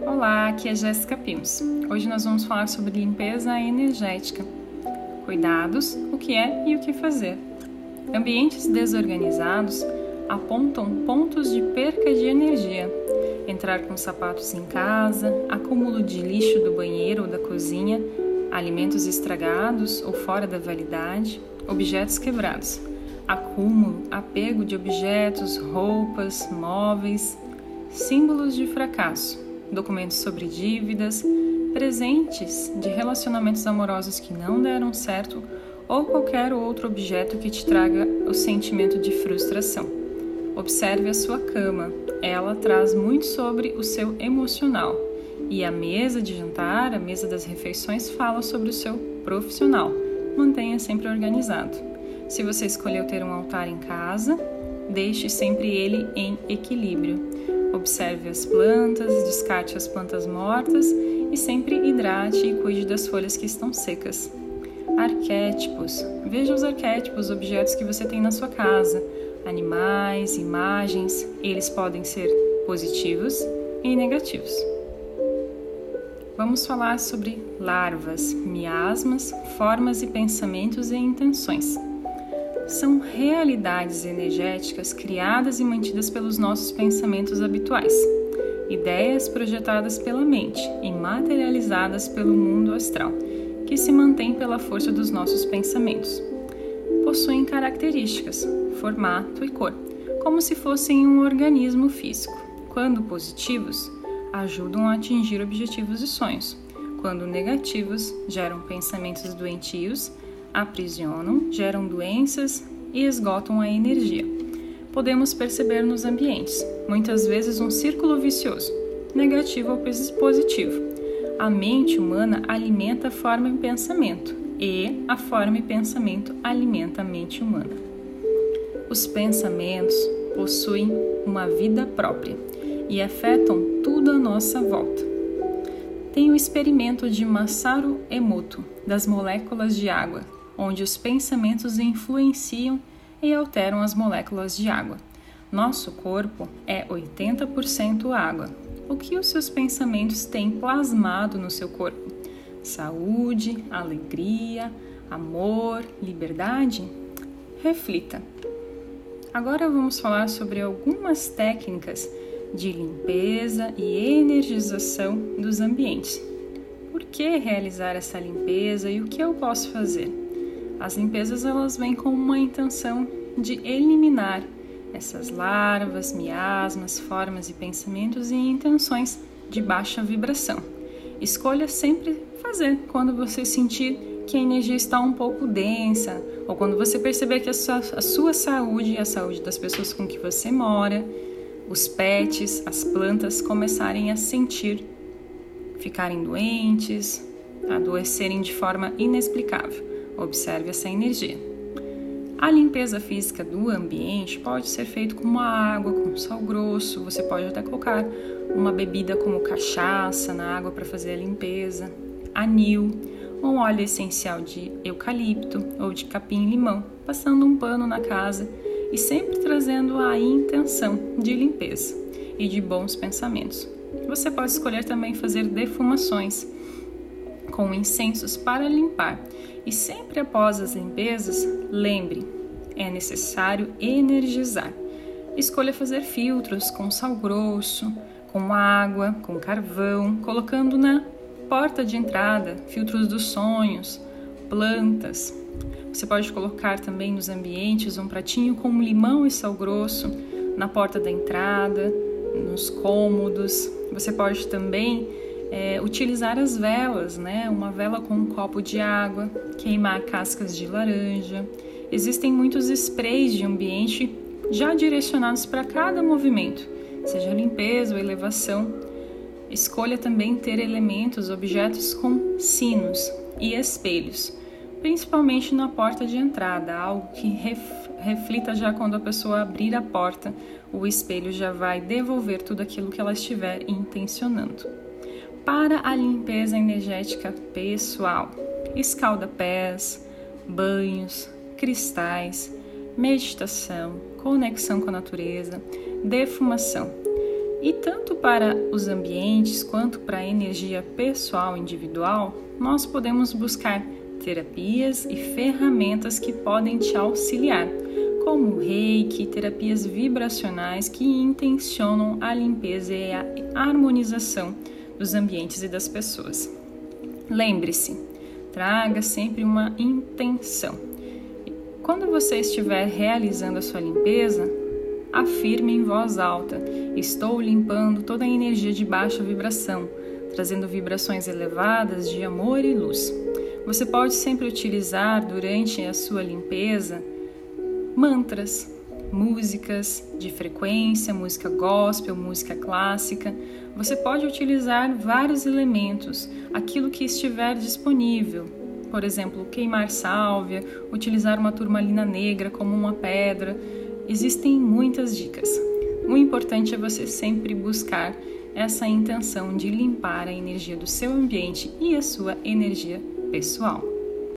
Olá, aqui é Jéssica Pimos. Hoje nós vamos falar sobre limpeza energética. Cuidados, o que é e o que fazer. Ambientes desorganizados apontam pontos de perca de energia. Entrar com sapatos em casa, acúmulo de lixo do banheiro ou da cozinha, alimentos estragados ou fora da validade, objetos quebrados, acúmulo, apego de objetos, roupas, móveis, símbolos de fracasso, documentos sobre dívidas, presentes de relacionamentos amorosos que não deram certo ou qualquer outro objeto que te traga o sentimento de frustração. Observe a sua cama, ela traz muito sobre o seu emocional. E a mesa de jantar, a mesa das refeições, fala sobre o seu profissional. Mantenha sempre organizado. Se você escolheu ter um altar em casa, deixe sempre ele em equilíbrio. Observe as plantas, descarte as plantas mortas e sempre hidrate e cuide das folhas que estão secas. Arquétipos. Veja os arquétipos, objetos que você tem na sua casa, animais, imagens. Eles podem ser positivos e negativos. Vamos falar sobre larvas, miasmas, formas e pensamentos e intenções são realidades energéticas criadas e mantidas pelos nossos pensamentos habituais, ideias projetadas pela mente e materializadas pelo mundo astral, que se mantém pela força dos nossos pensamentos. Possuem características, formato e cor, como se fossem um organismo físico. Quando positivos, ajudam a atingir objetivos e sonhos. Quando negativos, geram pensamentos doentios aprisionam, geram doenças e esgotam a energia. Podemos perceber nos ambientes, muitas vezes um círculo vicioso, negativo ou positivo. A mente humana alimenta a forma e pensamento, e a forma e pensamento alimenta a mente humana. Os pensamentos possuem uma vida própria e afetam tudo à nossa volta. Tem o experimento de Masaru Emoto das moléculas de água, onde os pensamentos influenciam e alteram as moléculas de água. Nosso corpo é 80% água. O que os seus pensamentos têm plasmado no seu corpo? Saúde, alegria, amor, liberdade? Reflita. Agora vamos falar sobre algumas técnicas de limpeza e energização dos ambientes. Por que realizar essa limpeza e o que eu posso fazer? As limpezas elas vêm com uma intenção de eliminar essas larvas, miasmas, formas e pensamentos e intenções de baixa vibração. Escolha sempre fazer quando você sentir que a energia está um pouco densa ou quando você perceber que a sua, a sua saúde e a saúde das pessoas com que você mora, os pets, as plantas começarem a sentir, ficarem doentes, adoecerem de forma inexplicável. Observe essa energia. A limpeza física do ambiente pode ser feita com uma água, com sal grosso. Você pode até colocar uma bebida como cachaça na água para fazer a limpeza, anil, um óleo essencial de eucalipto ou de capim-limão, passando um pano na casa e sempre trazendo a intenção de limpeza e de bons pensamentos. Você pode escolher também fazer defumações com incensos para limpar. E sempre após as limpezas, lembre, é necessário energizar. Escolha fazer filtros com sal grosso, com água, com carvão, colocando na porta de entrada filtros dos sonhos, plantas. Você pode colocar também nos ambientes um pratinho com limão e sal grosso na porta da entrada, nos cômodos. Você pode também é, utilizar as velas, né? Uma vela com um copo de água, queimar cascas de laranja. Existem muitos sprays de ambiente já direcionados para cada movimento, seja limpeza ou elevação. Escolha também ter elementos, objetos com sinos e espelhos, principalmente na porta de entrada, algo que reflita já quando a pessoa abrir a porta, o espelho já vai devolver tudo aquilo que ela estiver intencionando para a limpeza energética pessoal. Escalda-pés, banhos, cristais, meditação, conexão com a natureza, defumação. E tanto para os ambientes quanto para a energia pessoal individual, nós podemos buscar terapias e ferramentas que podem te auxiliar, como reiki, terapias vibracionais que intencionam a limpeza e a harmonização dos ambientes e das pessoas. Lembre-se, traga sempre uma intenção. Quando você estiver realizando a sua limpeza, afirme em voz alta: Estou limpando toda a energia de baixa vibração, trazendo vibrações elevadas de amor e luz. Você pode sempre utilizar durante a sua limpeza mantras, músicas de frequência, música gospel, música clássica. Você pode utilizar vários elementos, aquilo que estiver disponível. Por exemplo, queimar sálvia, utilizar uma turmalina negra como uma pedra Existem muitas dicas. O importante é você sempre buscar essa intenção de limpar a energia do seu ambiente e a sua energia pessoal.